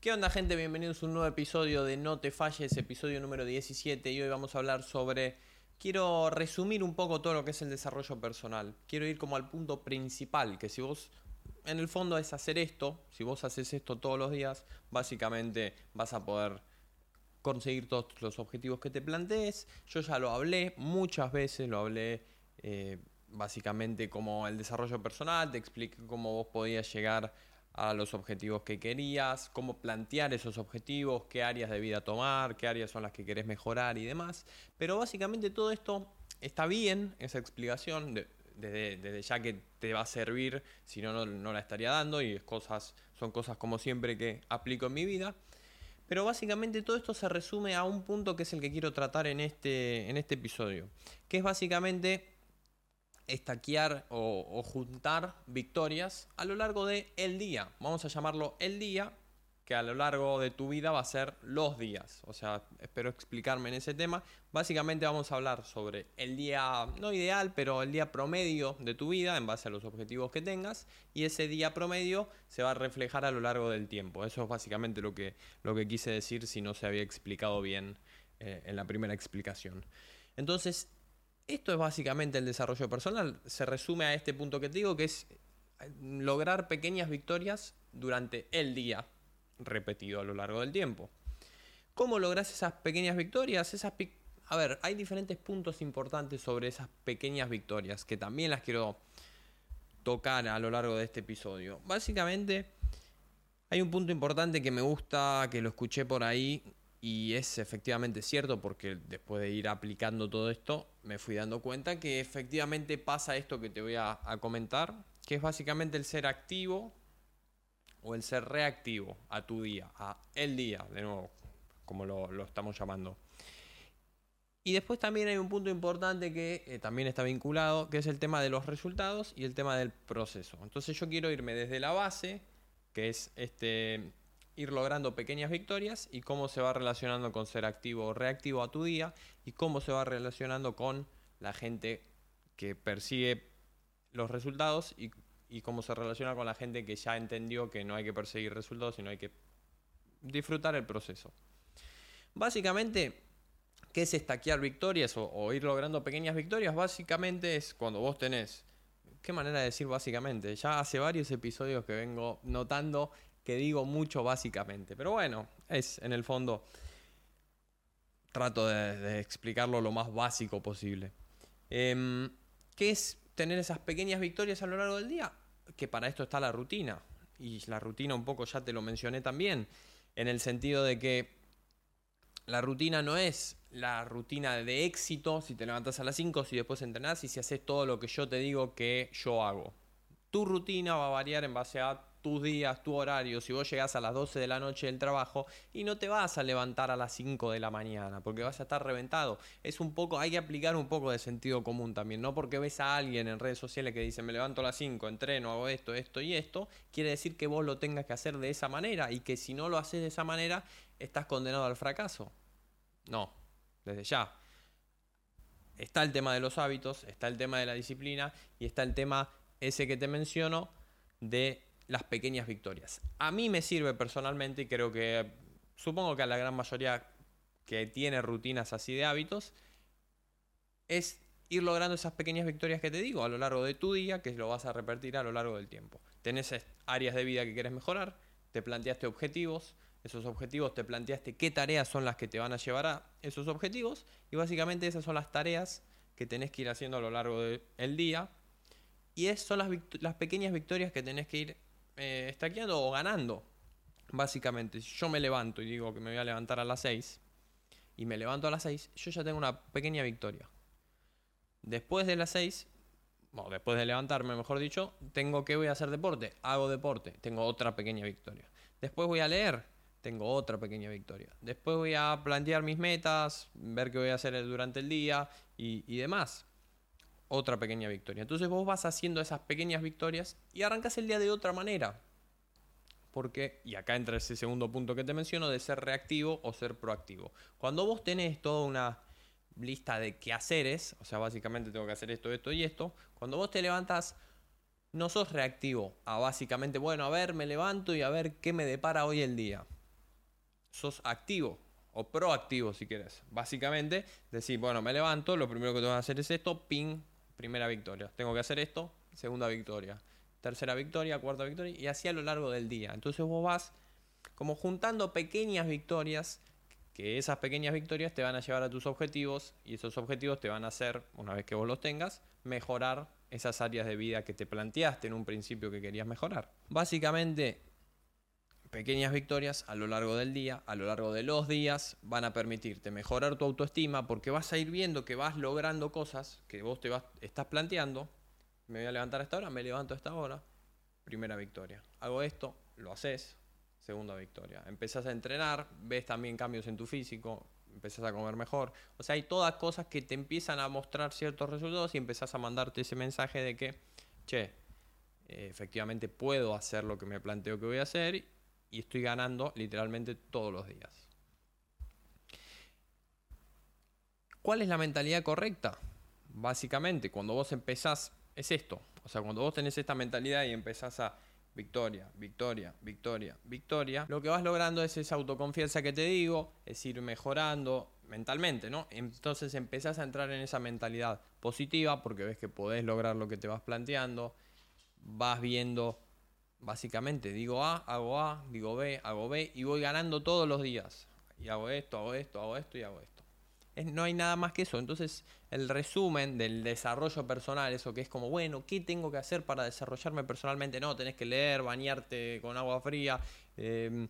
¿Qué onda gente? Bienvenidos a un nuevo episodio de No te falles, episodio número 17 y hoy vamos a hablar sobre... Quiero resumir un poco todo lo que es el desarrollo personal. Quiero ir como al punto principal, que si vos en el fondo es hacer esto, si vos haces esto todos los días, básicamente vas a poder conseguir todos los objetivos que te plantees. Yo ya lo hablé muchas veces, lo hablé eh, básicamente como el desarrollo personal, te expliqué cómo vos podías llegar a los objetivos que querías, cómo plantear esos objetivos, qué áreas de vida tomar, qué áreas son las que querés mejorar y demás. Pero básicamente todo esto está bien, esa explicación, desde, ya que te va a servir, si no, no, la estaría dando y cosas, son cosas como siempre que aplico en mi vida. Pero básicamente todo esto se resume a un punto que es el que quiero tratar en este, en este episodio, que es básicamente estaquear o, juntar victorias a lo largo del el día. Vamos a llamarlo el día, que a lo largo de tu vida va a ser los días. O sea, espero explicarme en ese tema. Básicamente vamos a hablar sobre el día, no ideal, pero el día promedio de tu vida en base a los objetivos que tengas. Y ese día promedio se va a reflejar a lo largo del tiempo. Eso es básicamente lo que, lo que quise decir si no se había explicado bien eh, en la primera explicación. Entonces, esto es básicamente el desarrollo personal. Se resume a este punto que te digo, que es eh, lograr pequeñas victorias durante el día, repetido a lo largo del tiempo. ¿Cómo logras esas pequeñas victorias? Esas a ver, hay diferentes puntos importantes sobre esas pequeñas victorias que también las quiero tocar a lo largo de este episodio. Básicamente, hay un punto importante que me gusta, que lo escuché por ahí, y es efectivamente cierto porque después de ir aplicando todo esto me fui dando cuenta que efectivamente pasa esto que te voy a, comentar, que es básicamente el ser activo o el ser reactivo a tu día, a el día, de nuevo, como lo, estamos llamando. Y después también hay un punto importante que eh, también está vinculado, que es el tema de los resultados y el tema del proceso. Entonces yo quiero irme desde la base, que es este, ir logrando pequeñas victorias y cómo se va relacionando con ser activo o reactivo a tu día y cómo se va relacionando con la gente que persigue los resultados y, cómo se relaciona con la gente que ya entendió que no hay que perseguir resultados, sino hay que disfrutar el proceso. Básicamente, ¿qué es estaquear victorias o, o ir logrando pequeñas victorias? Básicamente es cuando vos tenés qué manera de decir básicamente. Ya hace varios episodios que vengo notando que digo mucho básicamente. Pero bueno, es en el fondo, trato de, explicarlo lo más básico posible. Em, ¿Qué es tener esas pequeñas victorias a lo largo del día? Que para esto está la rutina. Y la rutina un poco ya te lo mencioné también, en el sentido de que la rutina no es la rutina de éxito, si te levantas a las 5, si después entrenás y si haces todo lo que yo te digo que yo hago. Tu rutina va a variar en base a tus días, tu horario, si vos llegás a las 12 de la noche del trabajo y no te vas a levantar a las 5 de la mañana porque vas a estar reventado. Es un poco, hay que aplicar un poco de sentido común también, no porque ves a alguien en redes sociales que dice me levanto a las 5, entreno, hago esto, esto y esto, quiere decir que vos lo tengas que hacer de esa manera y que si no lo haces de esa manera estás condenado al fracaso. No, desde ya. Está el tema de los hábitos, está el tema de la disciplina y está el tema ese que te menciono de las pequeñas victorias. A mí me sirve personalmente y creo que supongo que a la gran mayoría que tiene rutinas así de hábitos es ir logrando esas pequeñas victorias que te digo a lo largo de tu día, que lo vas a repetir a lo largo del tiempo. Tenés áreas de vida que quieres mejorar, te planteaste objetivos, esos objetivos te planteaste qué tareas son las que te van a llevar a esos objetivos y básicamente esas son las tareas que tenés que ir haciendo a lo largo del día y esas son las, las pequeñas victorias que tenés que ir eh, o ganando. Básicamente, si yo me levanto y digo que me voy a levantar a las 6 y me levanto a las 6, yo ya tengo una pequeña victoria. Después de las 6, bueno, después de levantarme, mejor dicho, tengo que voy a hacer deporte, hago deporte, tengo otra pequeña victoria. Después voy a leer, tengo otra pequeña victoria. Después voy a plantear mis metas, ver qué voy a hacer durante el día y, y demás otra pequeña victoria. Entonces vos vas haciendo esas pequeñas victorias y arrancas el día de otra manera. Porque, y acá entra ese segundo punto que te menciono, de ser reactivo o ser proactivo. Cuando vos tenés toda una lista de quehaceres, o sea, básicamente tengo que hacer esto, esto y esto, cuando vos te levantas, no sos reactivo a básicamente, bueno, a ver, me levanto y a ver qué me depara hoy el día. sos activo o proactivo si quieres. Básicamente, decir, bueno, me levanto, lo primero que tengo que hacer es esto, ping, primera victoria. Tengo que hacer esto, segunda victoria. Tercera victoria, cuarta victoria, y así a lo largo del día. Entonces vos vas como juntando pequeñas victorias, que esas pequeñas victorias te van a llevar a tus objetivos, y esos objetivos te van a hacer, una vez que vos los tengas, mejorar esas áreas de vida que te planteaste en un principio que querías mejorar. Básicamente, pequeñas victorias a lo largo del día, a lo largo de los días, van a permitirte mejorar tu autoestima porque vas a ir viendo que vas logrando cosas que vos te vas, estás planteando. Me voy a levantar a esta hora, me levanto a esta hora, primera victoria. Hago esto, lo haces, segunda victoria. Empezás a entrenar, ves también cambios en tu físico, empezás a comer mejor. O sea, hay todas cosas que te empiezan a mostrar ciertos resultados y empezás a mandarte ese mensaje de que, che, eh, efectivamente puedo hacer lo que me planteo que voy a hacer y estoy ganando literalmente todos los días. ¿Cuál es la mentalidad correcta? Básicamente, cuando vos empezás, es esto. O sea, cuando vos tenés esta mentalidad y empezás a victoria, victoria, victoria, victoria, lo que vas logrando es esa autoconfianza que te digo, es ir mejorando mentalmente, ¿no? Entonces empezás a entrar en esa mentalidad positiva porque ves que podés lograr lo que te vas planteando, vas viendo Básicamente digo A, hago A, digo B, hago B y voy ganando todos los días. Y hago esto, hago esto, hago esto y hago esto. no hay nada más que eso. Entonces el resumen del desarrollo personal, eso que es como, bueno, ¿qué tengo que hacer para desarrollarme personalmente? No, tenés que leer, bañarte con agua fría, em,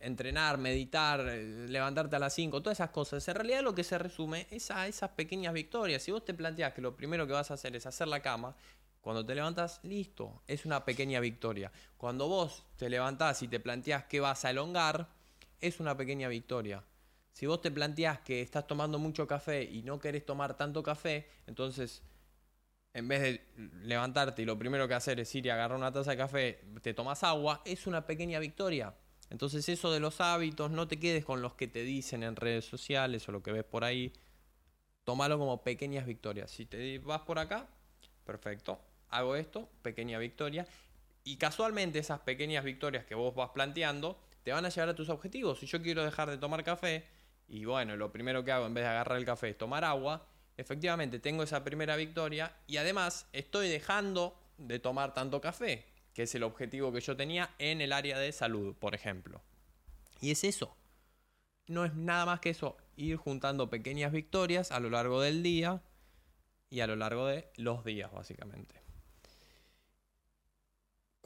entrenar, meditar, eh, levantarte a las 5, todas esas cosas. En realidad lo que se resume es a esas pequeñas victorias. Si vos te planteás que lo primero que vas a hacer es hacer la cama, cuando te levantas, listo, es una pequeña victoria. Cuando vos te levantás y te planteás que vas a elongar, es una pequeña victoria. Si vos te planteás que estás tomando mucho café y no querés tomar tanto café, entonces en vez de levantarte y lo primero que hacer es ir y agarrar una taza de café, te tomas agua, es una pequeña victoria. Entonces eso de los hábitos, no te quedes con los que te dicen en redes sociales o lo que ves por ahí. Tómalo como pequeñas victorias. Si te vas por acá, perfecto hago esto, pequeña victoria, y casualmente esas pequeñas victorias que vos vas planteando te van a llevar a tus objetivos. Si yo quiero dejar de tomar café, y bueno, lo primero que hago en vez de agarrar el café es tomar agua, efectivamente tengo esa primera victoria y además estoy dejando de tomar tanto café, que es el objetivo que yo tenía en el área de salud, por ejemplo. Y es eso. No es nada más que eso, ir juntando pequeñas victorias a lo largo del día y a lo largo de los días, básicamente.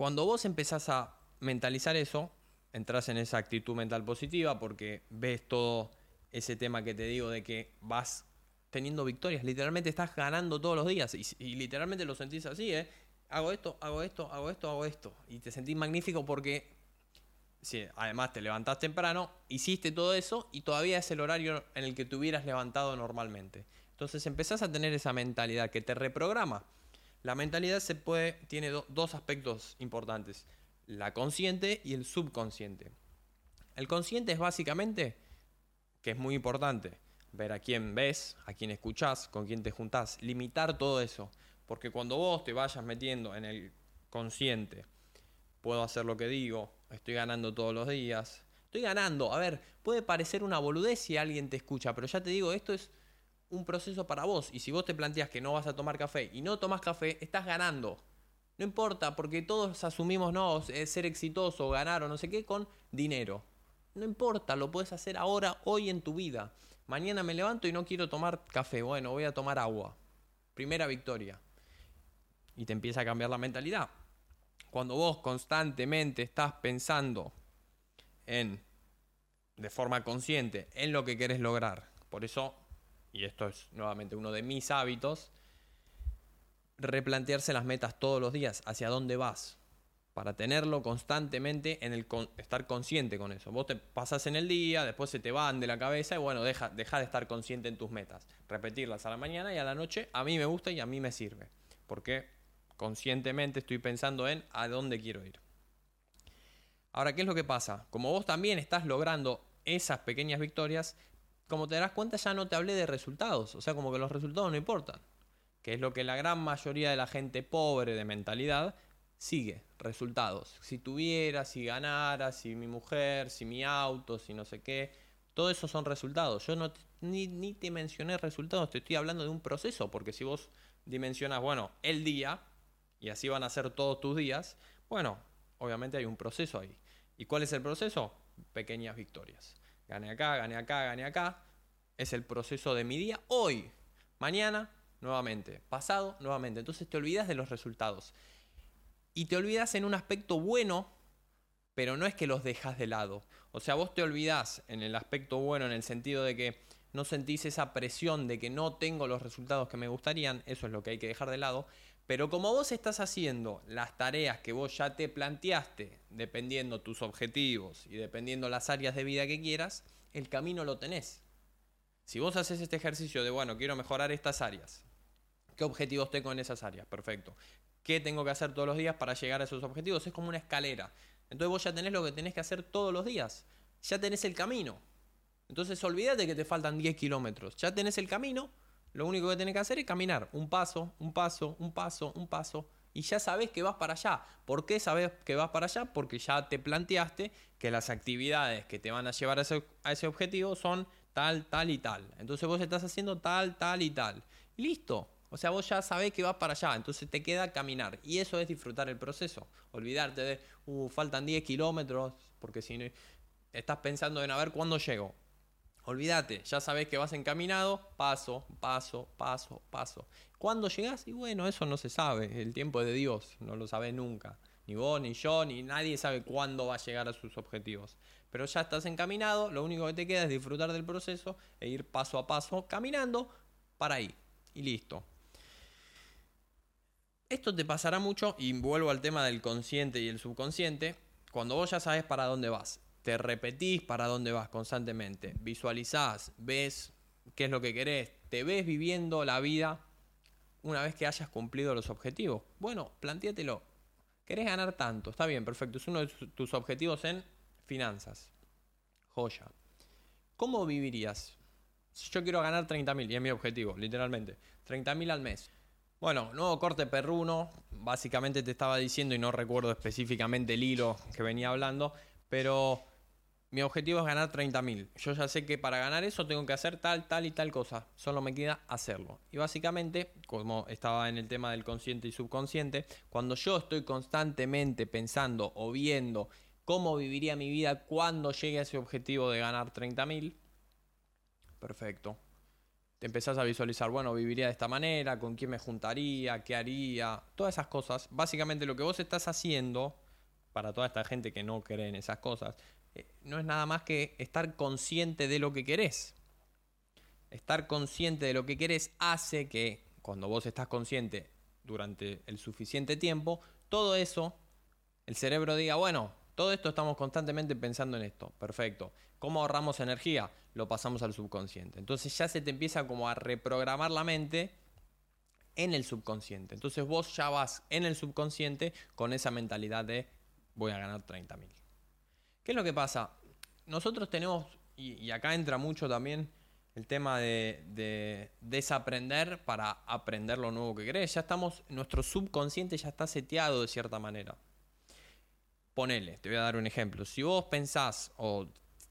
Cuando vos empezás a mentalizar eso, entras en esa actitud mental positiva porque ves todo ese tema que te digo de que vas teniendo victorias. Literalmente estás ganando todos los días y, literalmente lo sentís así, ¿eh? Hago esto, hago esto, hago esto, hago esto. Y te sentís magnífico porque, además te levantás temprano, hiciste todo eso y todavía es el horario en el que te hubieras levantado normalmente. Entonces empezás a tener esa mentalidad que te reprograma. La mentalidad se tiene dos aspectos importantes, la consciente y el subconsciente. El consciente es básicamente, que es muy importante, ver a quién ves, a quién escuchás, con quién te juntás, limitar todo eso. Porque cuando vos te vayas metiendo en el consciente, puedo hacer lo que digo, estoy ganando todos los días, estoy ganando, a ver, puede parecer una boludez si alguien te escucha, pero ya te digo, esto es un proceso para vos. Y si vos te planteas que no vas a tomar café y no tomas café, estás ganando. No importa, porque todos asumimos, no, ser exitoso, ganar o no sé qué, con dinero. No importa, lo puedes hacer ahora, hoy en tu vida. Mañana me levanto y no quiero tomar café, bueno, voy a tomar agua. Primera victoria. Y te empieza a cambiar la mentalidad. Cuando vos constantemente estás pensando en, de forma consciente, en lo que querés lograr. Por eso y esto es nuevamente uno de mis hábitos, replantearse las metas todos los días, hacia dónde vas, para tenerlo constantemente en el estar consciente con eso. Vos te pasas en el día, después se te van de la cabeza y bueno, deja, deja de estar consciente en tus metas. Repetirlas a la mañana y a la noche a mí me gusta y a mí me sirve, porque conscientemente estoy pensando en a dónde quiero ir. Ahora, ¿qué es lo que pasa? Como vos también estás logrando esas pequeñas victorias, como te darás cuenta, ya no te hablé de resultados. O sea, como que los resultados no importan. Que es lo que la gran mayoría de la gente pobre de mentalidad sigue, resultados. Si tuviera, si ganara, si mi mujer, si mi auto, si no sé qué, todo eso son resultados. Yo no ni, ni te mencioné resultados, te estoy hablando de un proceso, porque si vos dimensionas, bueno, el día, y así van a ser todos tus días, bueno, obviamente hay un proceso ahí. ¿Y cuál es el proceso? Pequeñas victorias. Gane acá, gane acá, gane acá. Es el proceso de mi día hoy. Mañana, nuevamente. Pasado, nuevamente. Entonces te olvidas de los resultados. Y te olvidas en un aspecto bueno, pero no es que los dejas de lado. O sea, vos te olvidas en el aspecto bueno, en el sentido de que no sentís esa presión de que no tengo los resultados que me gustarían, eso es lo que hay que dejar de lado. Pero como vos estás haciendo las tareas que vos ya te planteaste, dependiendo tus objetivos y dependiendo las áreas de vida que quieras, el camino lo tenés. Si vos haces este ejercicio de, bueno, quiero mejorar estas áreas, ¿qué objetivos tengo en esas áreas? Perfecto. ¿Qué tengo que hacer todos los días para llegar a esos objetivos? Es como una escalera. Entonces vos ya tenés lo que tenés que hacer todos los días. Ya tenés el camino. Entonces olvídate que te faltan 10 kilómetros. Ya tenés el camino. Lo único que tenés que hacer es caminar. Un paso, un paso, un paso, un paso. Y ya sabes que vas para allá. ¿Por qué sabes que vas para allá? Porque ya te planteaste que las actividades que te van a llevar a ese, a ese objetivo son tal, tal y tal. Entonces vos estás haciendo tal, tal y tal. Y listo. O sea, vos ya sabés que vas para allá, entonces te queda caminar. Y eso es disfrutar el proceso. Olvidarte de, uh, faltan 10 kilómetros, porque si no, estás pensando en a ver cuándo llego. Olvídate, ya sabés que vas encaminado, paso, paso, paso, paso. ¿Cuándo llegás? Y bueno, eso no se sabe. El tiempo es de Dios, no lo sabés nunca. Ni vos, ni yo, ni nadie sabe cuándo va a llegar a sus objetivos. Pero ya estás encaminado, lo único que te queda es disfrutar del proceso e ir paso a paso caminando para ahí. Y listo. Esto te pasará mucho, y vuelvo al tema del consciente y el subconsciente, cuando vos ya sabes para dónde vas. Te repetís para dónde vas constantemente. Visualizás, ves qué es lo que querés, te ves viviendo la vida una vez que hayas cumplido los objetivos. Bueno, plantéatelo. ¿Querés ganar tanto? Está bien, perfecto. Es uno de tus objetivos en finanzas. Joya. ¿Cómo vivirías? Yo quiero ganar 30.000 y es mi objetivo, literalmente. 30.000 al mes. Bueno, nuevo corte perruno. Básicamente te estaba diciendo, y no recuerdo específicamente el hilo que venía hablando, pero mi objetivo es ganar 30.000. Yo ya sé que para ganar eso tengo que hacer tal, tal y tal cosa. Solo me queda hacerlo. Y básicamente, como estaba en el tema del consciente y subconsciente, cuando yo estoy constantemente pensando o viendo cómo viviría mi vida cuando llegue a ese objetivo de ganar 30.000, perfecto te empezás a visualizar, bueno, viviría de esta manera, con quién me juntaría, qué haría, todas esas cosas. Básicamente lo que vos estás haciendo, para toda esta gente que no cree en esas cosas, no es nada más que estar consciente de lo que querés. Estar consciente de lo que querés hace que cuando vos estás consciente durante el suficiente tiempo, todo eso, el cerebro diga, bueno, todo esto estamos constantemente pensando en esto. Perfecto. ¿Cómo ahorramos energía? Lo pasamos al subconsciente. Entonces ya se te empieza como a reprogramar la mente en el subconsciente. Entonces vos ya vas en el subconsciente con esa mentalidad de voy a ganar 30 mil. ¿Qué es lo que pasa? Nosotros tenemos, y, acá entra mucho también el tema de, de, desaprender para aprender lo nuevo que querés. Ya estamos, nuestro subconsciente ya está seteado de cierta manera. Ponele, te voy a dar un ejemplo. Si vos pensás o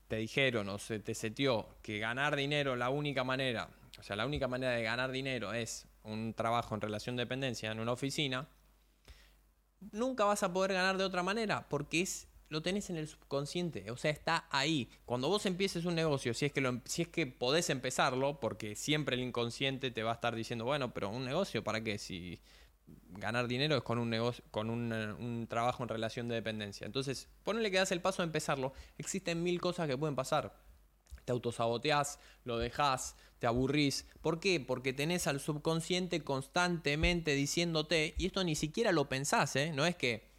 te dijeron o se te setió que ganar dinero la única manera, o sea, la única manera de ganar dinero es un trabajo en relación de dependencia en una oficina, nunca vas a poder ganar de otra manera porque es lo tenés en el subconsciente, o sea, está ahí. Cuando vos empieces un negocio, si es que lo, si es que podés empezarlo, porque siempre el inconsciente te va a estar diciendo, bueno, pero un negocio para qué si ganar dinero es con un negocio, con un, trabajo en relación de dependencia. Entonces, ponele que das el paso a empezarlo, existen mil cosas que pueden pasar. Te autosaboteás, lo dejás, te aburrís. ¿Por qué? Porque tenés al subconsciente constantemente diciéndote, y esto ni siquiera lo pensás, ¿eh? no es que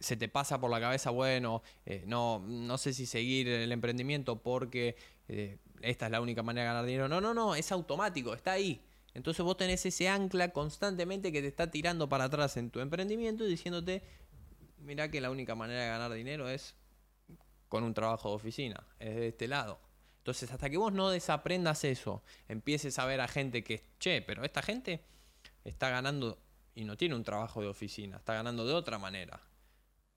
se te pasa por la cabeza, bueno, eh, no, no sé si seguir el emprendimiento porque eh, esta es la única manera de ganar dinero. No, no, no, es automático, está ahí. Entonces vos tenés ese ancla constantemente que te está tirando para atrás en tu emprendimiento y diciéndote, mira que la única manera de ganar dinero es con un trabajo de oficina, es de este lado. Entonces hasta que vos no desaprendas eso, empieces a ver a gente que, che, pero esta gente está ganando y no tiene un trabajo de oficina, está ganando de otra manera.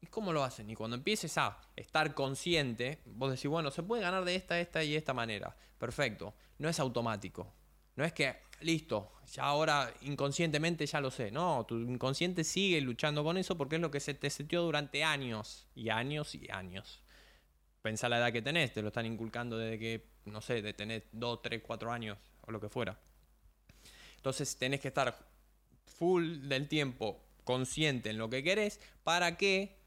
¿Y cómo lo hacen? Y cuando empieces a estar consciente, vos decís, bueno, se puede ganar de esta, esta y esta manera. Perfecto. No es automático. No es que, listo, ya ahora inconscientemente ya lo sé. No, tu inconsciente sigue luchando con eso porque es lo que se te setió durante años y años y años. Pensá la edad que tenés, te lo están inculcando desde que, no sé, de tener 2, 3, 4 años o lo que fuera. Entonces tenés que estar full del tiempo consciente en lo que querés para que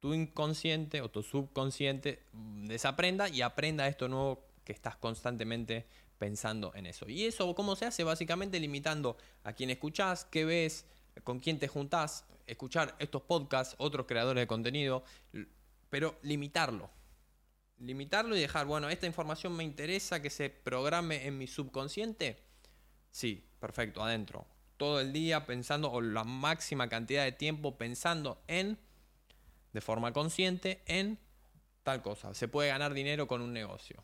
tu inconsciente o tu subconsciente desaprenda y aprenda esto nuevo que estás constantemente pensando en eso. Y eso, ¿cómo se hace? Básicamente limitando a quién escuchás, qué ves, con quién te juntás, escuchar estos podcasts, otros creadores de contenido, pero limitarlo. Limitarlo y dejar, bueno, esta información me interesa que se programe en mi subconsciente. Sí, perfecto, adentro. Todo el día pensando, o la máxima cantidad de tiempo pensando en de forma consciente en tal cosa. Se puede ganar dinero con un negocio.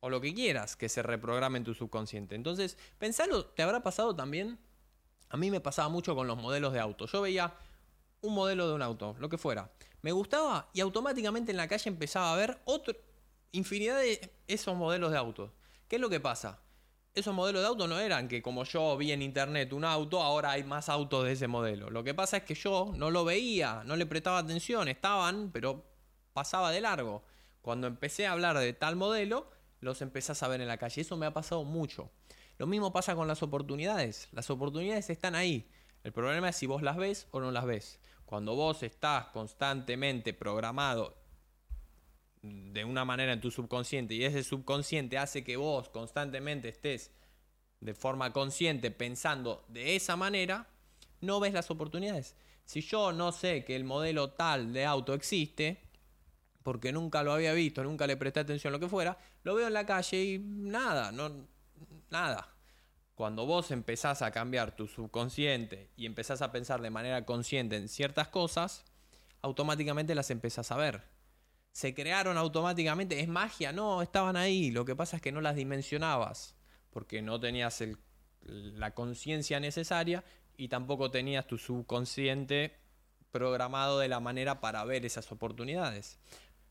O lo que quieras que se reprograme en tu subconsciente. Entonces, pensalo, ¿te habrá pasado también? A mí me pasaba mucho con los modelos de auto. Yo veía un modelo de un auto, lo que fuera. Me gustaba y automáticamente en la calle empezaba a ver otro, infinidad de esos modelos de autos. ¿Qué es lo que pasa? Esos modelos de auto no eran que como yo vi en internet un auto, ahora hay más autos de ese modelo. Lo que pasa es que yo no lo veía, no le prestaba atención, estaban, pero pasaba de largo. Cuando empecé a hablar de tal modelo, los empezás a ver en la calle. Eso me ha pasado mucho. Lo mismo pasa con las oportunidades. Las oportunidades están ahí. El problema es si vos las ves o no las ves. Cuando vos estás constantemente programado de una manera en tu subconsciente y ese subconsciente hace que vos constantemente estés de forma consciente pensando de esa manera, no ves las oportunidades. Si yo no sé que el modelo tal de auto existe, porque nunca lo había visto, nunca le presté atención lo que fuera, lo veo en la calle y nada, no nada. Cuando vos empezás a cambiar tu subconsciente y empezás a pensar de manera consciente en ciertas cosas, automáticamente las empezás a ver se crearon automáticamente. Es magia, no, estaban ahí. Lo que pasa es que no las dimensionabas, porque no tenías la conciencia necesaria y tampoco tenías tu subconsciente programado de la manera para ver esas oportunidades.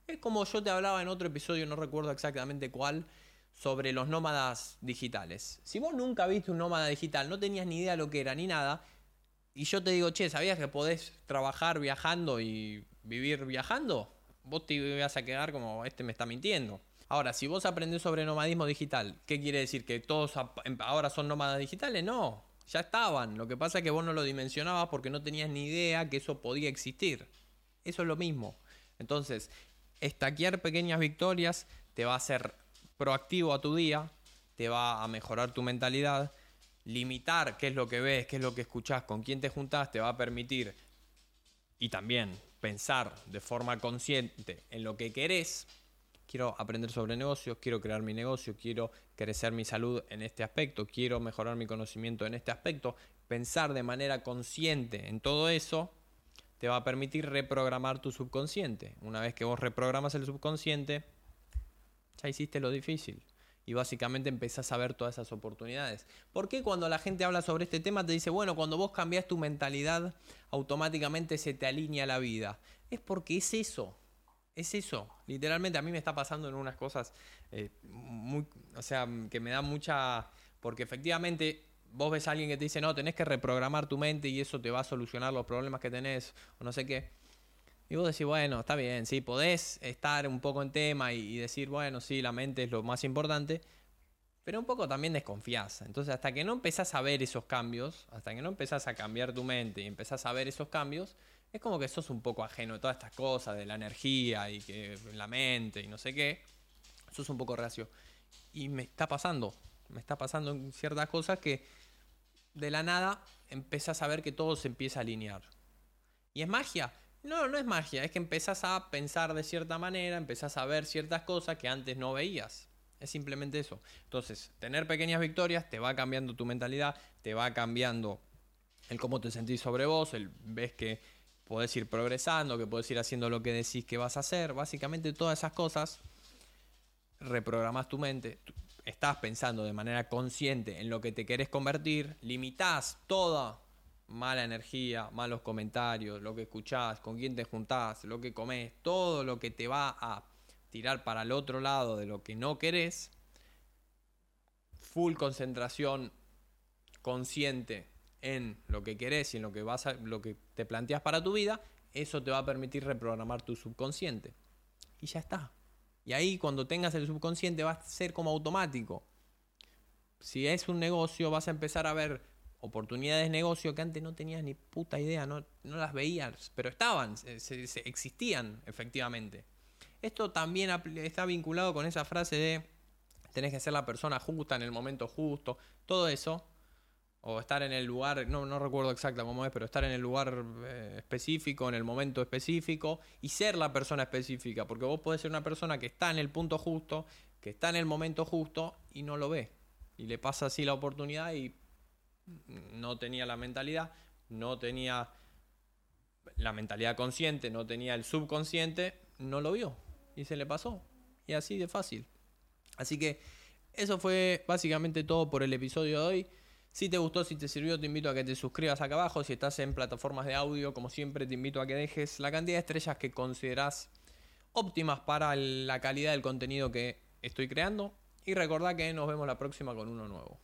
Es como yo te hablaba en otro episodio, no recuerdo exactamente cuál, sobre los nómadas digitales. Si vos nunca viste un nómada digital, no tenías ni idea lo que era ni nada, y yo te digo, che, ¿sabías que podés trabajar viajando y vivir viajando? Vos te vas a quedar como, este me está mintiendo. Ahora, si vos aprendés sobre nomadismo digital, ¿qué quiere decir? ¿Que todos em, ahora son nómadas digitales? No, ya estaban. Lo que pasa es que vos no lo dimensionabas porque no tenías ni idea que eso podía existir. Eso es lo mismo. Entonces, estaquear pequeñas victorias te va a hacer proactivo a tu día, te va a mejorar tu mentalidad, limitar qué es lo que ves, qué es lo que escuchás, con quién te juntás, te va a permitir y también pensar de forma consciente en lo que querés, quiero aprender sobre negocios, quiero crear mi negocio, quiero crecer mi salud en este aspecto, quiero mejorar mi conocimiento en este aspecto, pensar de manera consciente en todo eso, te va a permitir reprogramar tu subconsciente. Una vez que vos reprogramas el subconsciente, ya hiciste lo difícil y básicamente empezás a ver todas esas oportunidades. ¿Por qué cuando la gente habla sobre este tema te dice, bueno, cuando vos cambias tu mentalidad, automáticamente se te alinea la vida? Es porque es eso. Es eso. Literalmente a mí me está pasando en unas cosas, eh, muy, o sea, que me da mucha... Porque efectivamente vos ves a alguien que te dice, no, tenés que reprogramar tu mente y eso te va a solucionar los problemas que tenés, o no sé qué. Y vos decís, bueno, está bien, sí, podés estar un poco en tema y, decir, bueno, sí, la mente es lo más importante, pero un poco también desconfías. Entonces, hasta que no empezás a ver esos cambios, hasta que no empezás a cambiar tu mente y empezás a ver esos cambios, es como que sos un poco ajeno a todas estas cosas de la energía y que la mente y no sé qué. Sos un poco reacio. Y me está pasando, me está pasando en ciertas cosas que de la nada empezás a ver que todo se empieza a alinear. Y es magia, no, no es magia, es que empezás a pensar de cierta manera, empezás a ver ciertas cosas que antes no veías. Es simplemente eso. Entonces, tener pequeñas victorias te va cambiando tu mentalidad, te va cambiando el cómo te sentís sobre vos, el ves que podés ir progresando, que podés ir haciendo lo que decís que vas a hacer. Básicamente todas esas cosas reprogramas tu mente, estás pensando de manera consciente en lo que te querés convertir, limitás toda mala energía, malos comentarios, lo que escuchás, con quién te juntás, lo que comes, todo lo que te va a tirar para el otro lado de lo que no querés, full concentración consciente en lo que querés y en lo que vas lo que te planteas para tu vida, eso te va a permitir reprogramar tu subconsciente. Y ya está. Y ahí cuando tengas el subconsciente va a ser como automático. Si es un negocio, vas a empezar a ver oportunidades de negocio que antes no tenías ni puta idea, no, no las veías, pero estaban, se, existían efectivamente. Esto también está vinculado con esa frase de tenés que ser la persona justa en el momento justo, todo eso, o estar en el lugar, no, no recuerdo exacto cómo es, pero estar en el lugar eh, específico, en el momento específico, y ser la persona específica, porque vos podés ser una persona que está en el punto justo, que está en el momento justo y no lo ve, y le pasa así la oportunidad y no tenía la mentalidad, no tenía la mentalidad consciente, no tenía el subconsciente, no lo vio y se le pasó. Y así de fácil. Así que eso fue básicamente todo por el episodio de hoy. Si te gustó, si te sirvió, te invito a que te suscribas acá abajo. Si estás en plataformas de audio, como siempre, te invito a que dejes la cantidad de estrellas que consideras óptimas para la calidad del contenido que estoy creando. Y recordá que nos vemos la próxima con uno nuevo.